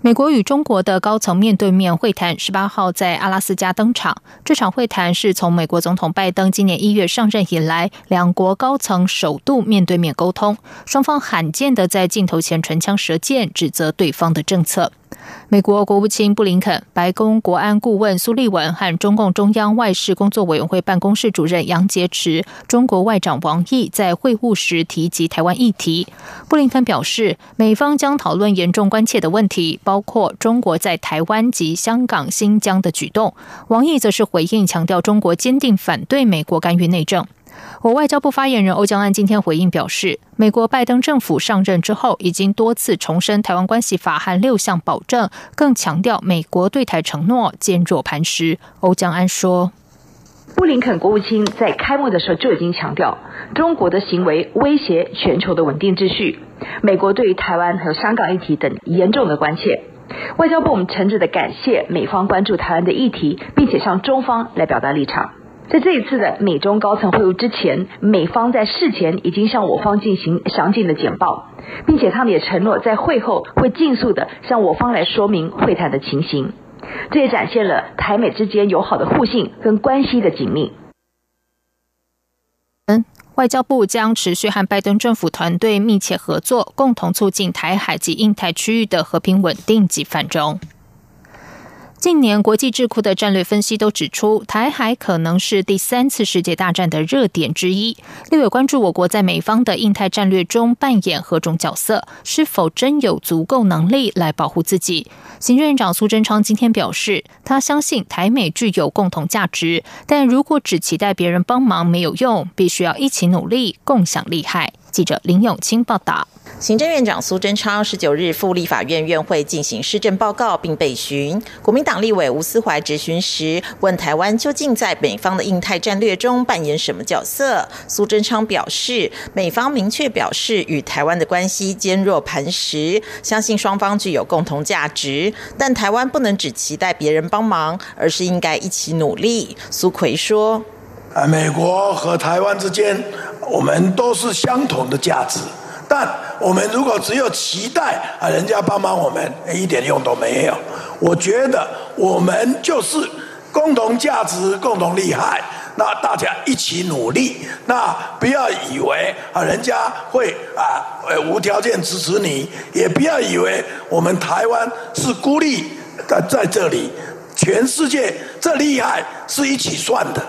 美国与中国的高层面对面会谈十八号在阿拉斯加登场。这场会谈是从美国总统拜登今年一月上任以来，两国高层首度面对面沟通，双方罕见的在镜头前唇枪舌剑，指责对方的政策。美国国务卿布林肯、白宫国安顾问苏利文和中共中央外事工作委员会办公室主任杨洁篪、中国外长王毅在会晤时提及台湾议题。布林肯表示，美方将讨论严重关切的问题，包括中国在台湾及香港、新疆的举动。王毅则是回应，强调中国坚定反对美国干预内政。我外交部发言人欧江安今天回应表示，美国拜登政府上任之后，已经多次重申《台湾关系法》和六项保证，更强调美国对台承诺坚若磐石。欧江安说：“布林肯国务卿在开幕的时候就已经强调，中国的行为威胁全球的稳定秩序，美国对于台湾和香港议题等严重的关切。外交部我们诚挚的感谢美方关注台湾的议题，并且向中方来表达立场。”在这一次的美中高层会晤之前，美方在事前已经向我方进行详尽的简报，并且他们也承诺在会后会尽速的向我方来说明会谈的情形。这也展现了台美之间友好的互信跟关系的紧密。嗯，外交部将持续和拜登政府团队密切合作，共同促进台海及印太区域的和平稳定及繁荣。近年，国际智库的战略分析都指出，台海可能是第三次世界大战的热点之一。另有关注我国在美方的印太战略中扮演何种角色，是否真有足够能力来保护自己？行政院长苏贞昌今天表示，他相信台美具有共同价值，但如果只期待别人帮忙没有用，必须要一起努力，共享利害。记者林永清报道。行政院长苏贞昌十九日赴立法院院会进行施政报告并被询，国民党立委吴思怀质询时问台湾究竟在美方的印太战略中扮演什么角色？苏贞昌表示，美方明确表示与台湾的关系坚若磐石，相信双方具有共同价值，但台湾不能只期待别人帮忙，而是应该一起努力。苏奎说：“，美国和台湾之间，我们都是相同的价值。”但我们如果只有期待啊，人家帮忙我们，一点用都没有。我觉得我们就是共同价值、共同利害，那大家一起努力。那不要以为啊，人家会啊，呃，无条件支持你，也不要以为我们台湾是孤立在在这里。全世界这厉害是一起算的。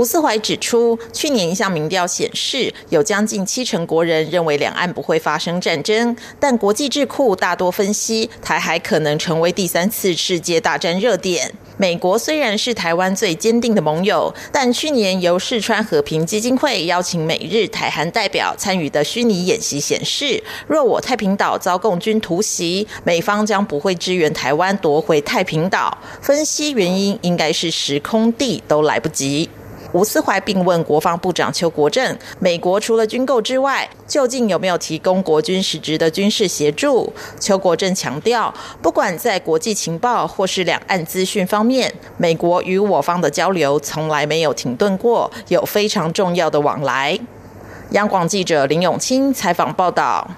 吴思怀指出，去年一项民调显示，有将近七成国人认为两岸不会发生战争，但国际智库大多分析，台海可能成为第三次世界大战热点。美国虽然是台湾最坚定的盟友，但去年由世川和平基金会邀请美日台韩代表参与的虚拟演习显示，若我太平岛遭共军突袭，美方将不会支援台湾夺回太平岛。分析原因应该是时空地都来不及。吴思怀并问国防部长邱国正：“美国除了军购之外，究竟有没有提供国军实质的军事协助？”邱国正强调，不管在国际情报或是两岸资讯方面，美国与我方的交流从来没有停顿过，有非常重要的往来。央广记者林永清采访报道。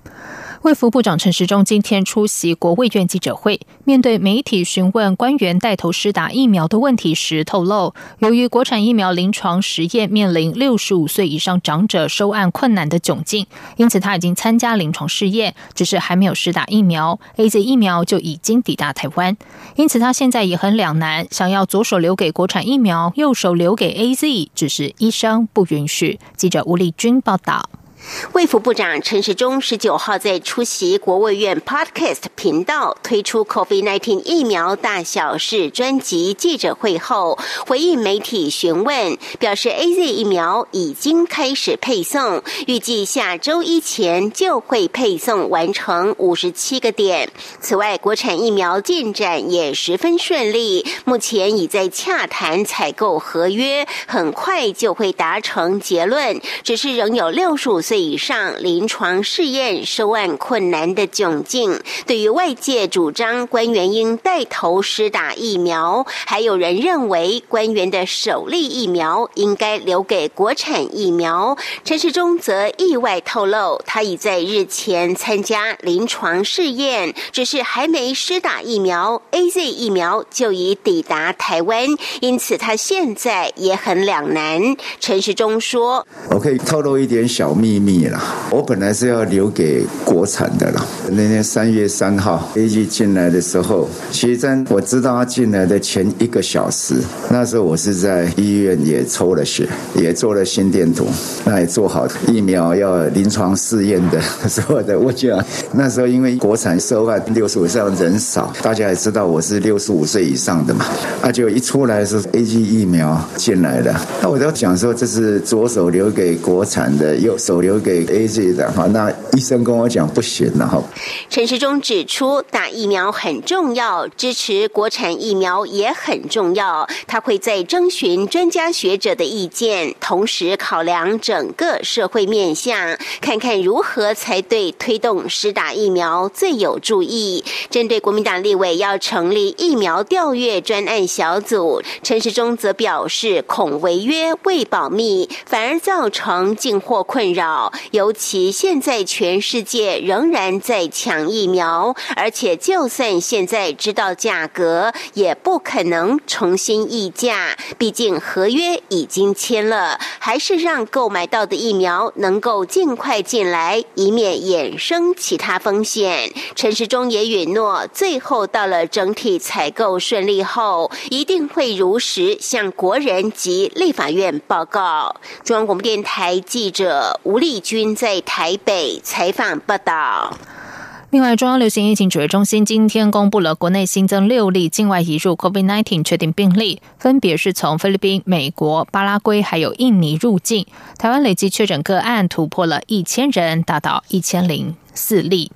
卫福部长陈时中今天出席国卫院记者会，面对媒体询问官员带头施打疫苗的问题时，透露，由于国产疫苗临床实验面临六十五岁以上长者收案困难的窘境，因此他已经参加临床试验，只是还没有施打疫苗。A Z 疫苗就已经抵达台湾，因此他现在也很两难，想要左手留给国产疫苗，右手留给 A Z，只是医生不允许。记者吴丽君报道。卫福部长陈时中十九号在出席国卫院 Podcast 频道推出 COVID-19 疫苗大小事专辑记者会后，回应媒体询问，表示 A Z 疫苗已经开始配送，预计下周一前就会配送完成五十七个点。此外，国产疫苗进展也十分顺利，目前已在洽谈采购合约，很快就会达成结论。只是仍有六十五。岁以上临床试验收案困难的窘境。对于外界主张官员应带头施打疫苗，还有人认为官员的首例疫苗应该留给国产疫苗。陈时中则意外透露，他已在日前参加临床试验，只是还没施打疫苗，A Z 疫苗就已抵达台湾，因此他现在也很两难。陈时中说：“我可以透露一点小秘密密啦，我本来是要留给国产的啦。那天三月三号 A G 进来的时候，其实在我知道他进来的前一个小时，那时候我是在医院也抽了血，也做了心电图，那也做好疫苗要临床试验的 所有的物件。那时候因为国产涉外六十五以上人少，大家也知道我是六十五岁以上的嘛，那就一出来是 A G 疫苗进来的，那我都讲说这是左手留给国产的，右手留给 A Z 的哈。那医生跟我讲不行了哈。陈时中指出，打疫苗很重要，支持国产疫苗也很重要。他会在征询专家学者的意见，同时考量整个社会面向，看看如何才对推动施打疫苗最有助益。针对国民党立委要成立疫苗调阅专案小组，陈时中则表示，恐违约未保密，反而造成进货困扰。尤其现在全世界仍然在抢疫苗，而且就算现在知道价格，也不可能重新议价，毕竟合约已经签了。还是让购买到的疫苗能够尽快进来，以免衍生其他风险。陈时中也允诺，最后到了整体采购顺利后，一定会如实向国人及立法院报告。中央广播电台记者吴丽军在台北采访报道。另外，中央流行疫情指挥中心今天公布了国内新增六例境外移入 COVID-19 确定病例，分别是从菲律宾、美国、巴拉圭还有印尼入境。台湾累计确诊个案突破了一千人，达到一千零四例。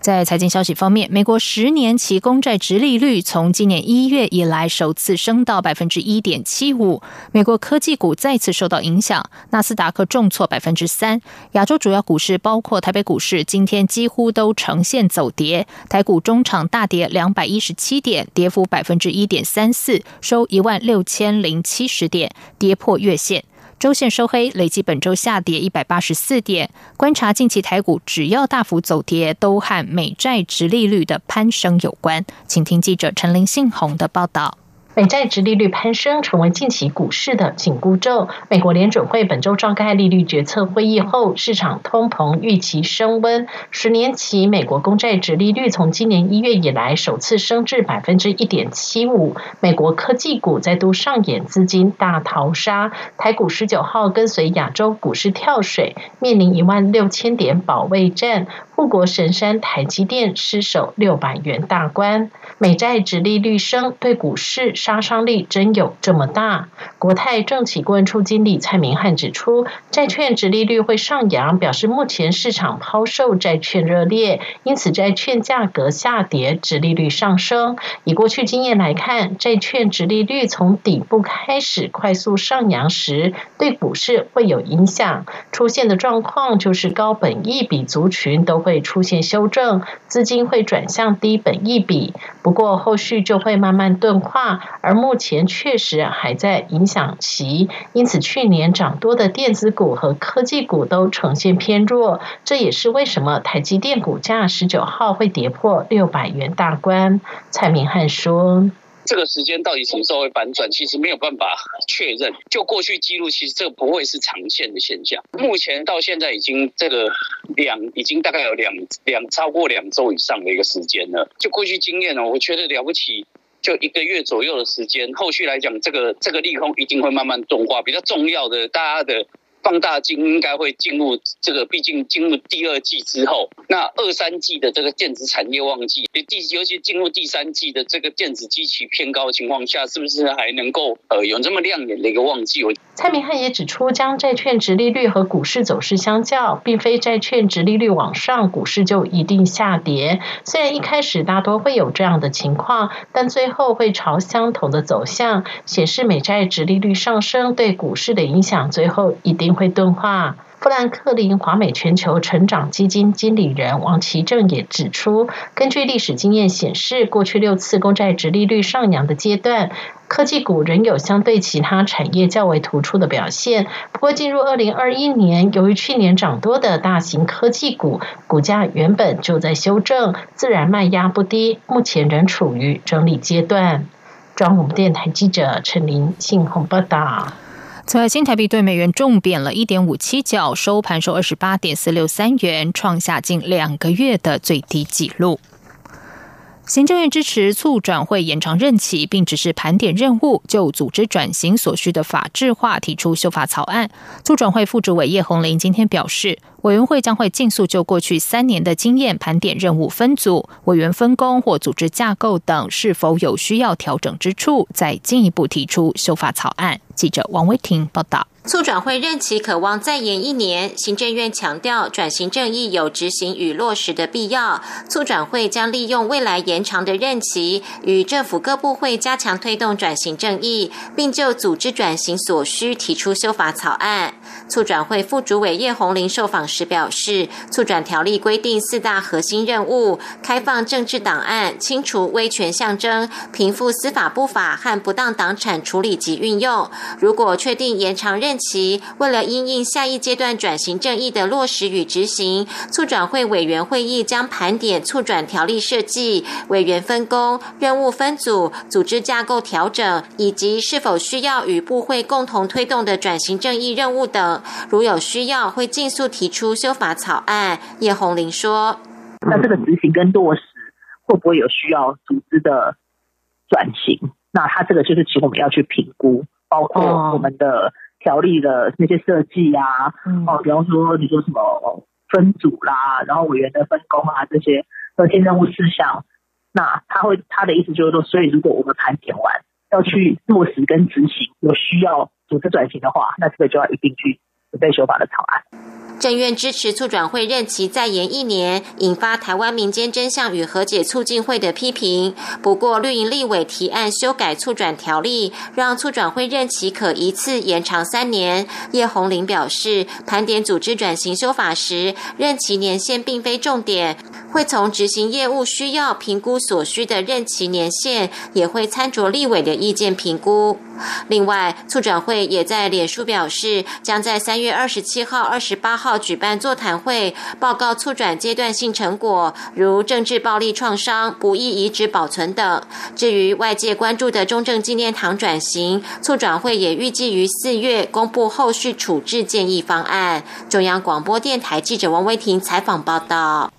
在财经消息方面，美国十年期公债直利率从今年一月以来首次升到百分之一点七五。美国科技股再次受到影响，纳斯达克重挫百分之三。亚洲主要股市，包括台北股市，今天几乎都呈现走跌。台股中场大跌两百一十七点，跌幅百分之一点三四，收一万六千零七十点，跌破月线。周线收黑，累计本周下跌一百八十四点。观察近期台股，只要大幅走跌，都和美债直利率的攀升有关。请听记者陈林信宏的报道。美债值利率攀升，成为近期股市的紧箍咒。美国联准会本周召开利率决策会议后，市场通膨预期升温。十年期美国公债值利率从今年一月以来首次升至百分之一点七五。美国科技股再度上演资金大逃杀，台股十九号跟随亚洲股市跳水，面临一万六千点保卫战。护国神山台积电失守六百元大关，美债直利率升，对股市杀伤力真有这么大？国泰政企顾问处经理蔡明汉指出，债券直利率会上扬，表示目前市场抛售债券热烈，因此债券价格下跌，直利率上升。以过去经验来看，债券直利率从底部开始快速上扬时，对股市会有影响。出现的状况就是高本益比族群都会。会出现修正，资金会转向低本益比，不过后续就会慢慢钝化，而目前确实还在影响其，因此去年涨多的电子股和科技股都呈现偏弱，这也是为什么台积电股价十九号会跌破六百元大关。蔡明汉说。这个时间到底什么时候会反转？其实没有办法确认。就过去记录，其实这不会是常见的现象。目前到现在已经这个两，已经大概有两两超过两周以上的一个时间了。就过去经验呢，我觉得了不起，就一个月左右的时间。后续来讲，这个这个利空一定会慢慢钝化。比较重要的，大家的。放大镜应该会进入这个，毕竟进入第二季之后，那二三季的这个电子产业旺季，第尤其进入第三季的这个电子机器偏高的情况下，是不是还能够呃有这么亮眼的一个旺季？蔡明汉也指出，将债券值利率和股市走势相较，并非债券值利率往上，股市就一定下跌。虽然一开始大多会有这样的情况，但最后会朝相同的走向，显示美债值利率上升对股市的影响，最后一定。会钝化。富兰克林华美全球成长基金经理人王其正也指出，根据历史经验显示，过去六次公债值利率上扬的阶段。科技股仍有相对其他产业较为突出的表现，不过进入二零二一年，由于去年涨多的大型科技股股价原本就在修正，自然卖压不低，目前仍处于整理阶段。中央电台记者陈林信宏报道。此外，新台币对美元重贬了一点五七角，收盘收二十八点四六三元，创下近两个月的最低纪录。行政院支持促转会延长任期，并只是盘点任务，就组织转型所需的法制化提出修法草案。促转会副主委叶红林今天表示，委员会将会尽速就过去三年的经验盘点任务分组、委员分工或组织架构等是否有需要调整之处，再进一步提出修法草案。记者王威婷报道。促转会任期渴望再延一年，行政院强调转型正义有执行与落实的必要。促转会将利用未来延长的任期，与政府各部会加强推动转型正义，并就组织转型所需提出修法草案。促转会副主委叶红林受访时表示，促转条例规定四大核心任务：开放政治档案、清除威权象征、平复司法不法和不当党产处理及运用。如果确定延长任，期为了因应下一阶段转型正义的落实与执行，促转会委员会议将盘点促转条例设计、委员分工、任务分组、组织架构调整，以及是否需要与部会共同推动的转型正义任务等。如有需要，会尽速提出修法草案。叶红玲说：“那这个执行跟落实会不会有需要组织的转型？那他这个就是请我们要去评估，包括我们的。”条例的那些设计啊，哦，比方说你说什么分组啦，然后委员的分工啊，这些核心任务事项，那他会他的意思就是说，所以如果我们盘点完要去落实跟执行，有需要组织转型的话，那这个就要一定去准备修法的草案。政院支持促转会任期再延一年，引发台湾民间真相与和解促进会的批评。不过，绿营立委提案修改促转条例，让促转会任期可一次延长三年。叶红林表示，盘点组织转型修法时，任期年限并非重点，会从执行业务需要评估所需的任期年限，也会参酌立委的意见评估。另外，促转会也在脸书表示，将在三月二十七号、二十八号举办座谈会，报告促转阶段性成果，如政治暴力创伤、不易遗址保存等。至于外界关注的中正纪念堂转型，促转会也预计于四月公布后续处置建议方案。中央广播电台记者王威婷采访报道。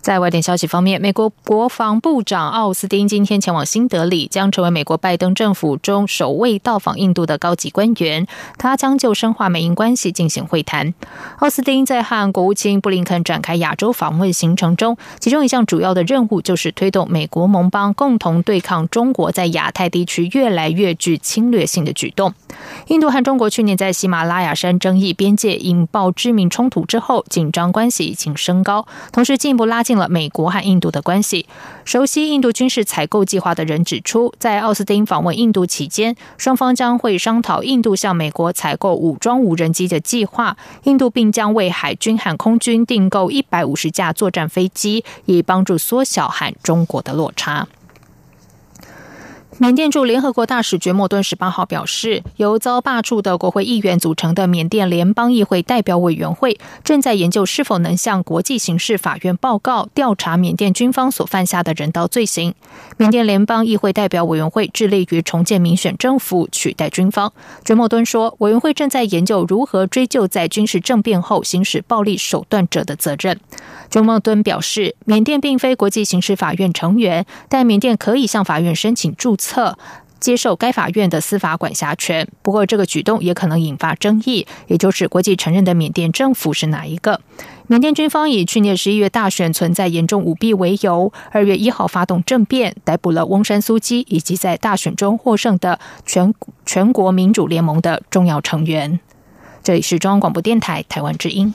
在外电消息方面，美国国防部长奥斯汀今天前往新德里，将成为美国拜登政府中首位到访印度的高级官员。他将就深化美印关系进行会谈。奥斯汀在和国务卿布林肯展开亚洲访问行程中，其中一项主要的任务就是推动美国盟邦共同对抗中国在亚太地区越来越具侵略性的举动。印度和中国去年在喜马拉雅山争议边界引爆致命冲突之后，紧张关系已经升高，同时进一步拉近。了美国和印度的关系。熟悉印度军事采购计划的人指出，在奥斯汀访问印度期间，双方将会商讨印度向美国采购武装无人机的计划。印度并将为海军和空军订购一百五十架作战飞机，以帮助缩小和中国的落差。缅甸驻联合国大使觉莫敦十八号表示，由遭罢黜的国会议员组成的缅甸联邦议会代表委员会正在研究是否能向国际刑事法院报告调查缅甸军方所犯下的人道罪行。缅甸联邦议会代表委员会致力于重建民选政府，取代军方。觉莫敦说，委员会正在研究如何追究在军事政变后行使暴力手段者的责任。觉莫敦表示，缅甸并非国际刑事法院成员，但缅甸可以向法院申请注册。测接受该法院的司法管辖权，不过这个举动也可能引发争议，也就是国际承认的缅甸政府是哪一个？缅甸军方以去年十一月大选存在严重舞弊为由，二月一号发动政变，逮捕了翁山苏基以及在大选中获胜的全全国民主联盟的重要成员。这里是中央广播电台台湾之音。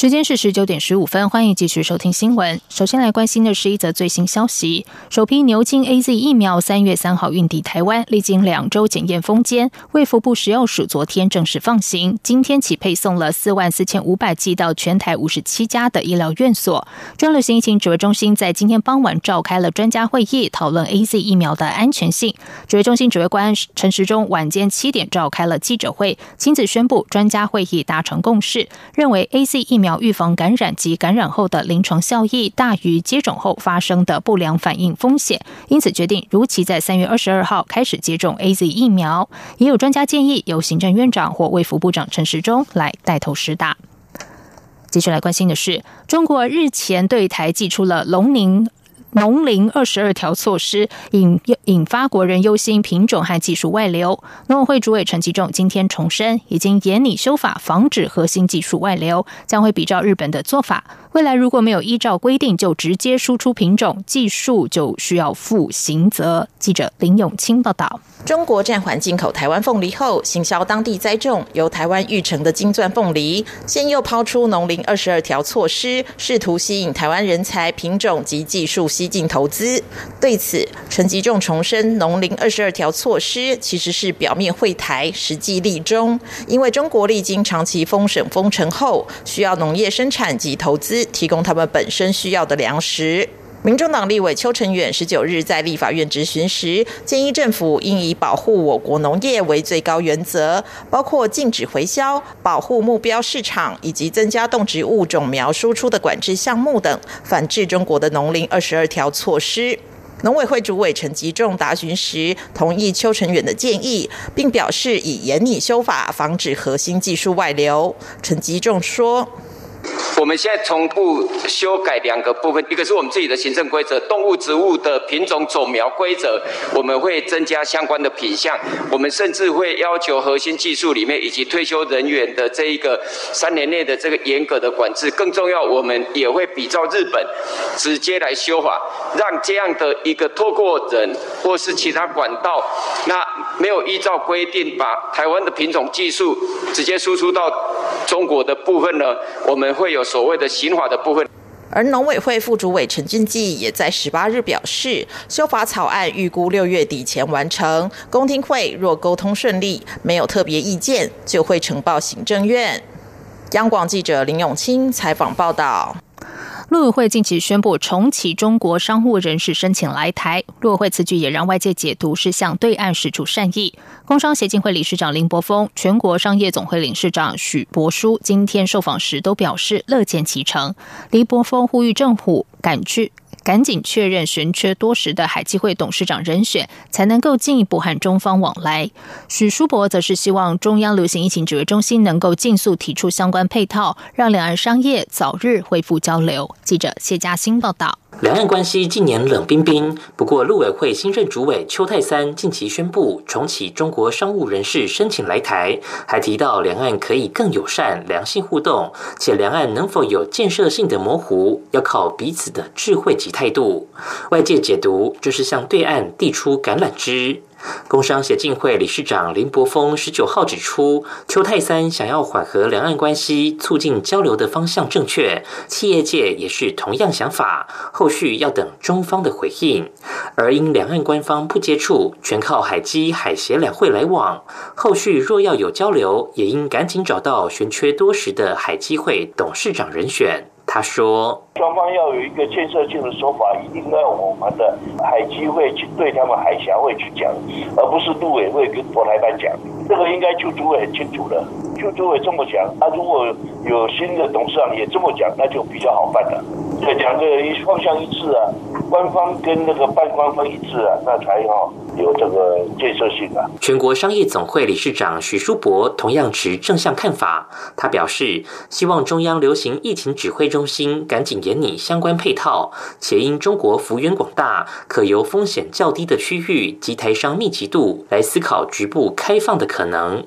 时间是十九点十五分，欢迎继续收听新闻。首先来关心的是一则最新消息：首批牛津 A Z 疫苗三月三号运抵台湾，历经两周检验封监，卫福部食药署昨天正式放行，今天起配送了四万四千五百剂到全台五十七家的医疗院所。专流行疫情指挥中心在今天傍晚召开了专家会议，讨论 A Z 疫苗的安全性。指挥中心指挥官陈时中晚间七点召开了记者会，亲自宣布专家会议达成共识，认为 A Z 疫苗。预防感染及感染后的临床效益大于接种后发生的不良反应风险，因此决定如期在三月二十二号开始接种 A Z 疫苗。也有专家建议由行政院长或卫福部长陈时中来带头施打。接下来关心的是，中国日前对台寄出了龙宁。农林二十二条措施引引发国人忧心品种和技术外流。农委会主委陈其仲今天重申，已经严拟修法，防止核心技术外流，将会比照日本的做法。未来如果没有依照规定就直接输出品种技术，就需要负刑责。记者林永清报道。中国暂缓进口台湾凤梨后，行销当地栽种由台湾育成的金钻凤梨，现又抛出农林二十二条措施，试图吸引台湾人才、品种及技术吸进投资。对此，陈吉仲重申，农林二十二条措施其实是表面会台，实际立中。因为中国历经长期封省封城后，需要农业生产及投资提供他们本身需要的粮食。民众党立委邱成远十九日在立法院质询时，建议政府应以保护我国农业为最高原则，包括禁止回销、保护目标市场以及增加动植物种苗输出的管制项目等，反制中国的农林二十二条措施。农委会主委陈吉仲答询时，同意邱成远的建议，并表示以严拟修法，防止核心技术外流。陈吉仲说。我们现在同步修改两个部分，一个是我们自己的行政规则，动物、植物的品种种苗规则，我们会增加相关的品项。我们甚至会要求核心技术里面以及退休人员的这一个三年内的这个严格的管制。更重要，我们也会比照日本，直接来修法，让这样的一个透过人或是其他管道，那没有依照规定把台湾的品种技术直接输出到中国的部分呢，我们会有。所谓的刑法的部分，而农委会副主委陈俊记也在十八日表示，修法草案预估六月底前完成。公听会若沟通顺利，没有特别意见，就会呈报行政院。央广记者林永清采访报道。陆委会近期宣布重启中国商务人士申请来台，陆委会此举也让外界解读是向对岸使出善意。工商协进会理事长林柏峰、全国商业总会理事长许博书今天受访时都表示乐见其成。林柏峰呼吁政府赶去。赶紧确认悬缺多时的海基会董事长人选，才能够进一步和中方往来。许书博则是希望中央流行疫情指挥中心能够尽速提出相关配套，让两岸商业早日恢复交流。记者谢嘉欣报道。两岸关系近年冷冰冰，不过陆委会新任主委邱泰三近期宣布重启中国商务人士申请来台，还提到两岸可以更友善、良性互动，且两岸能否有建设性的模糊，要靠彼此的智慧及态度。外界解读这是向对岸递出橄榄枝。工商协进会理事长林柏峰十九号指出，邱泰三想要缓和两岸关系、促进交流的方向正确，企业界也是同样想法，后续要等中方的回应。而因两岸官方不接触，全靠海基海协两会来往，后续若要有交流，也应赶紧找到悬缺多时的海基会董事长人选。他说：“双方要有一个建设性的说法，一定要我们的海基会去对他们海峡会去讲，而不是陆委会跟国台办讲。这个应该邱主委很清楚的，邱主委这么讲。他如果有新的董事长也这么讲，那就比较好办了。对，两个方向一致啊，官方跟那个半官方一致啊，那才好。”有这个建设性啊。全国商业总会理事长许书博同样持正向看法。他表示，希望中央流行疫情指挥中中心赶紧研拟相关配套，且因中国幅员广大，可由风险较低的区域及台商密集度来思考局部开放的可能。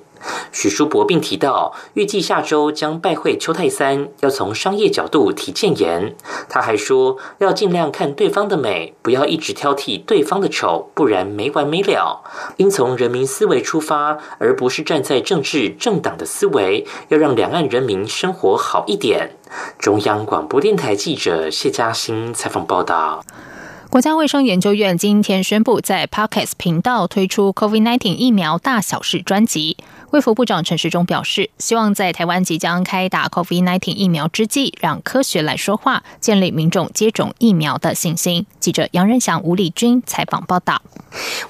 许淑博并提到，预计下周将拜会邱泰三，要从商业角度提建言。他还说，要尽量看对方的美，不要一直挑剔对方的丑，不然没完没了。应从人民思维出发，而不是站在政治政党的思维，要让两岸人民生活好一点。中央广播电台记者谢嘉欣采访报道。国家卫生研究院今天宣布，在 Podcast 频道推出 COVID-19 疫苗大小事专辑。卫福部长陈时中表示，希望在台湾即将开打 COVID-19 疫苗之际，让科学来说话，建立民众接种疫苗的信心。记者杨仁祥、吴丽君采访报道。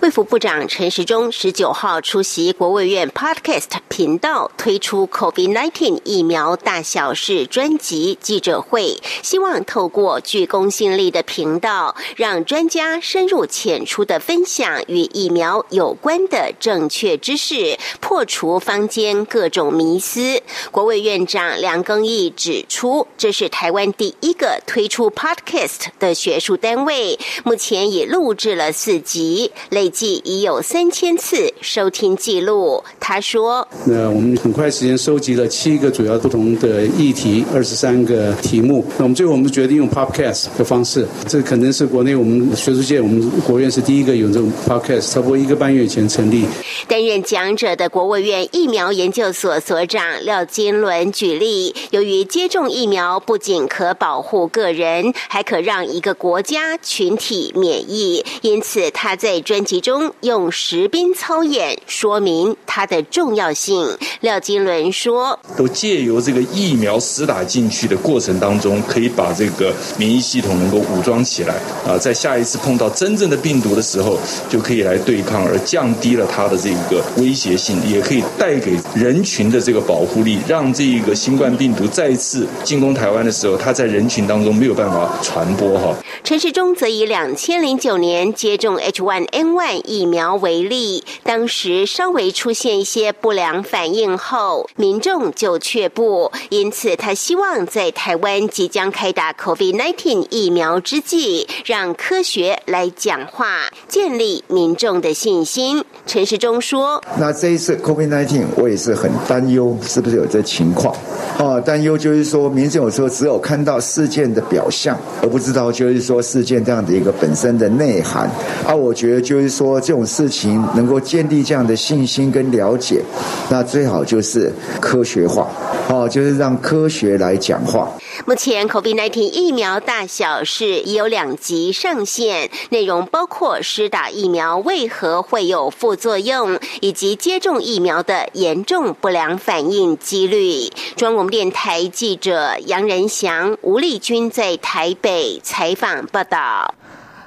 卫福部长陈时中十九号出席国卫院 Podcast 频道推出 COVID-19 疫苗大小事专辑记者会，希望透过具公信力的频道，让专家深入浅出的分享与疫苗有关的正确知识，破除坊间各种迷思。国卫院长梁庚义指出，这是台湾第一个推出 Podcast 的学术单位，目前已录制了四集。累计已有三千次收听记录。他说：“那我们很快时间收集了七个主要不同的议题，二十三个题目。那我们最后我们决定用 Podcast 的方式，这可能是国内我们学术界我们国院是第一个有这种 Podcast，差不多一个半月前成立。”担任讲者的国务院疫苗研究所所长廖金伦举例，由于接种疫苗不仅可保护个人，还可让一个国家群体免疫，因此他在。专辑中用实兵操演说明它的重要性。廖金伦说：“都借由这个疫苗施打进去的过程当中，可以把这个免疫系统能够武装起来啊，在下一次碰到真正的病毒的时候，就可以来对抗，而降低了它的这个威胁性，也可以带给人群的这个保护力，让这个新冠病毒再次进攻台湾的时候，它在人群当中没有办法传播。”哈，陈世忠则以两千零九年接种 H1。N 万疫苗为例，当时稍微出现一些不良反应后，民众就却步。因此，他希望在台湾即将开打 COVID-19 疫苗之际，让科学来讲话，建立民众的信心。陈时中说：“那这一次 COVID-19，我也是很担忧，是不是有这情况？啊，担忧就是说，民众有时候只有看到事件的表象，而不知道就是说事件这样的一个本身的内涵。啊，我觉得。”就是说，这种事情能够建立这样的信心跟了解，那最好就是科学化，哦，就是让科学来讲话。目前，COVID-19 疫苗大小是已有两级上限，内容包括施打疫苗为何会有副作用，以及接种疫苗的严重不良反应几率。中广电台记者杨仁祥、吴丽君在台北采访报道。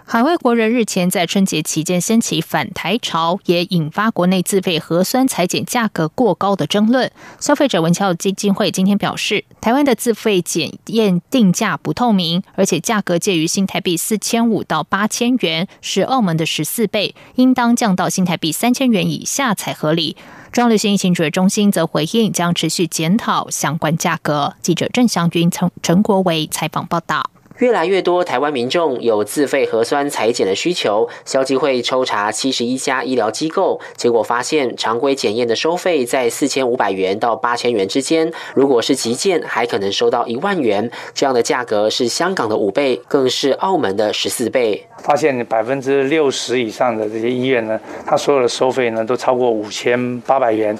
海外国人日前在春节期间掀起反台潮，也引发国内自费核酸裁剪价格过高的争论。消费者文教基金会今天表示，台湾的自费检验定价不透明，而且价格介于新台币四千五到八千元，是澳门的十四倍，应当降到新台币三千元以下才合理。中央流行疫情指挥中心则回应，将持续检讨相关价格。记者郑祥云从陈国维采访报道。越来越多台湾民众有自费核酸裁剪的需求，消基会抽查七十一家医疗机构，结果发现常规检验的收费在四千五百元到八千元之间，如果是急件，还可能收到一万元。这样的价格是香港的五倍，更是澳门的十四倍。发现百分之六十以上的这些医院呢，它所有的收费呢都超过五千八百元。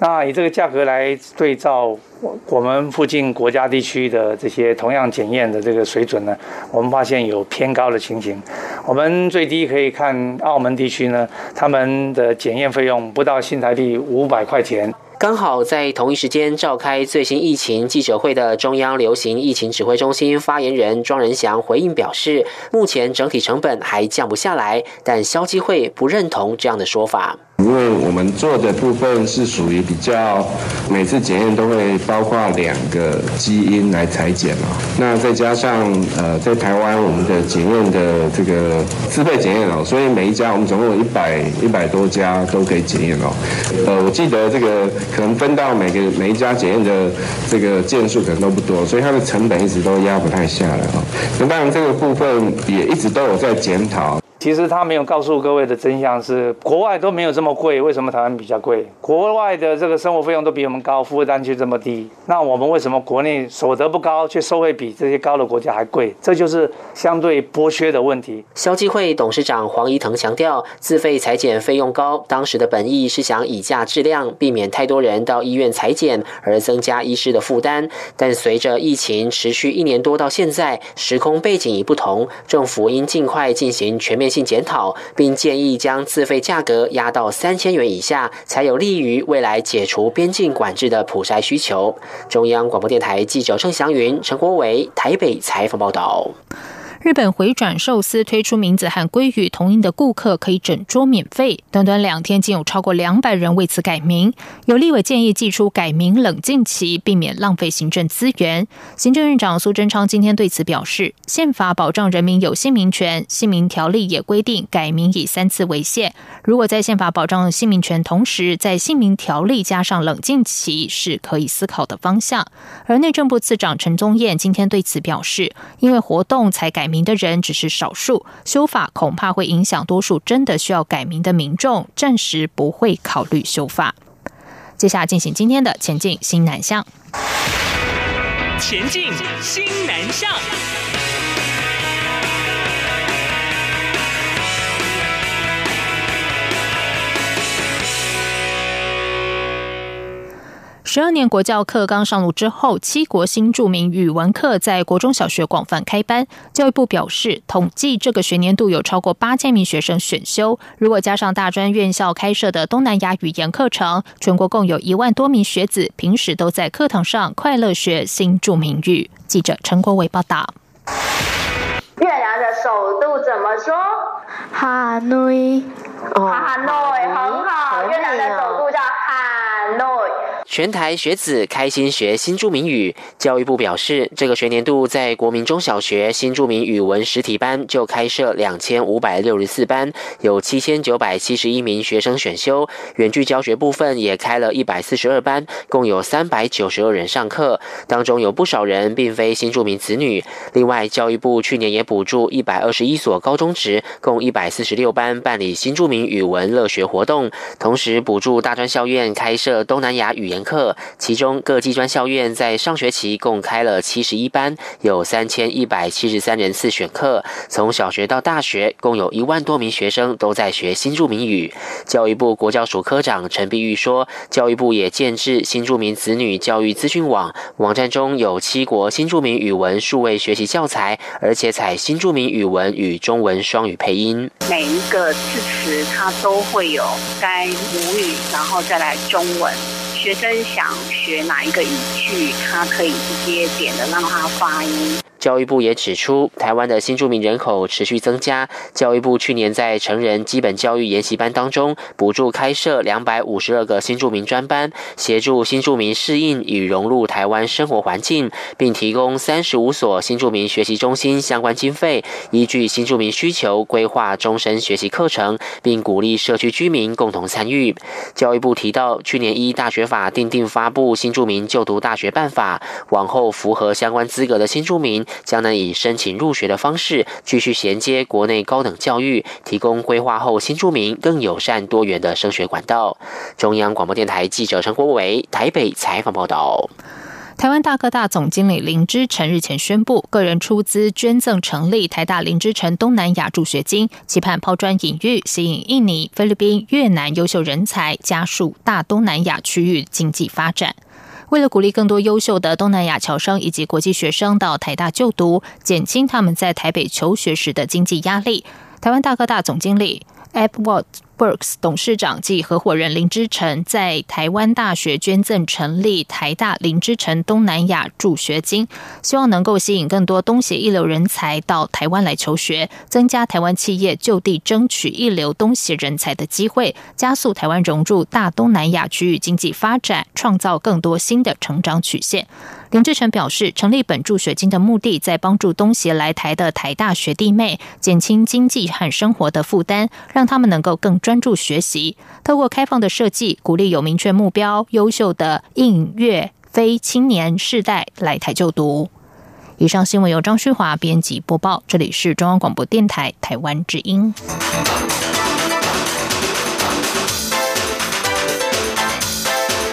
那以这个价格来对照。我我们附近国家地区的这些同样检验的这个水准呢，我们发现有偏高的情形。我们最低可以看澳门地区呢，他们的检验费用不到新台币五百块钱。刚好在同一时间召开最新疫情记者会的中央流行疫情指挥中心发言人庄仁祥回应表示，目前整体成本还降不下来，但消基会不认同这样的说法。因为我们做的部分是属于比较，每次检验都会包括两个基因来裁剪嘛，那再加上呃在台湾我们的检验的这个自费检验哦，所以每一家我们总共有一百一百多家都可以检验哦。呃，我记得这个可能分到每个每一家检验的这个件数可能都不多，所以它的成本一直都压不太下来哦。那当然这个部分也一直都有在检讨。其实他没有告诉各位的真相是，国外都没有这么贵，为什么台湾比较贵？国外的这个生活费用都比我们高，负担却这么低，那我们为什么国内所得不高，却收费比这些高的国家还贵？这就是相对剥削的问题。消基会董事长黄怡腾强调，自费裁剪费用高，当时的本意是想以价质量，避免太多人到医院裁剪而增加医师的负担。但随着疫情持续一年多到现在，时空背景已不同，政府应尽快进行全面。性检讨，并建议将自费价格压到三千元以下，才有利于未来解除边境管制的普筛需求。中央广播电台记者郑祥云、陈国伟台北采访报道。日本回转寿司推出名字和鲑鱼同音的顾客可以整桌免费，短短两天竟有超过两百人为此改名。有立委建议寄出改名冷静期，避免浪费行政资源。行政院长苏贞昌今天对此表示，宪法保障人民有姓名权，姓名条例也规定改名以三次为限。如果在宪法保障姓名权同时，在姓名条例加上冷静期，是可以思考的方向。而内政部次长陈宗彦今天对此表示，因为活动才改名。名的人只是少数，修法恐怕会影响多数真的需要改名的民众，暂时不会考虑修法。接下来进行今天的前进新南向，前进新南向。十二年国教课刚上路之后，七国新著名语文课在国中小学广泛开班。教育部表示，统计这个学年度有超过八千名学生选修，如果加上大专院校开设的东南亚语言课程，全国共有一万多名学子平时都在课堂上快乐学新著名语。记者陈国伟报道。越南的首都怎么说？哈内。哈内很好，越南的首都叫哈内。全台学子开心学新著名语。教育部表示，这个学年度在国民中小学新著名语文实体班就开设两千五百六十四班，有七千九百七十一名学生选修。远距教学部分也开了一百四十二班，共有三百九十二人上课，当中有不少人并非新著名子女。另外，教育部去年也补助一百二十一所高中职，共一百四十六班办理新著名语文乐学活动，同时补助大专校院开设东南亚语言。课，其中各技专校院在上学期共开了七十一班，有三千一百七十三人次选课。从小学到大学，共有一万多名学生都在学新著名语。教育部国教署科长陈碧玉说，教育部也建制新著名子女教育资讯网，网站中有七国新著名语文数位学习教材，而且采新著名语文与中文双语配音。每一个字词它都会有该母语，然后再来中文。学生想学哪一个语句，他可以直接点的让他发音。教育部也指出，台湾的新住民人口持续增加。教育部去年在成人基本教育研习班当中，补助开设两百五十二个新住民专班，协助新住民适应与融入台湾生活环境，并提供三十五所新住民学习中心相关经费，依据新住民需求规划终身学习课程，并鼓励社区居民共同参与。教育部提到，去年依大学法订定发布新住民就读大学办法，往后符合相关资格的新住民。将能以申请入学的方式继续衔接国内高等教育，提供规划后新住民更友善多元的升学管道。中央广播电台记者陈国伟台北采访报道。台湾大哥大总经理林之成日前宣布，个人出资捐赠成立台大林之成东南亚助学金，期盼抛砖引玉，吸引印尼、菲律宾、越南优秀人才，加速大东南亚区域经济发展。为了鼓励更多优秀的东南亚侨生以及国际学生到台大就读，减轻他们在台北求学时的经济压力，台湾大哥大总经理 Edward。Works 董事长及合伙人林之成在台湾大学捐赠成立台大林之成东南亚助学金，希望能够吸引更多东协一流人才到台湾来求学，增加台湾企业就地争取一流东协人才的机会，加速台湾融入大东南亚区域经济发展，创造更多新的成长曲线。林志成表示，成立本助学金的目的，在帮助东协来台的台大学弟妹减轻经济和生活的负担，让他们能够更专注学习。透过开放的设计，鼓励有明确目标、优秀的应乐非青年世代来台就读。以上新闻由张旭华编辑播报，这里是中央广播电台台湾之音。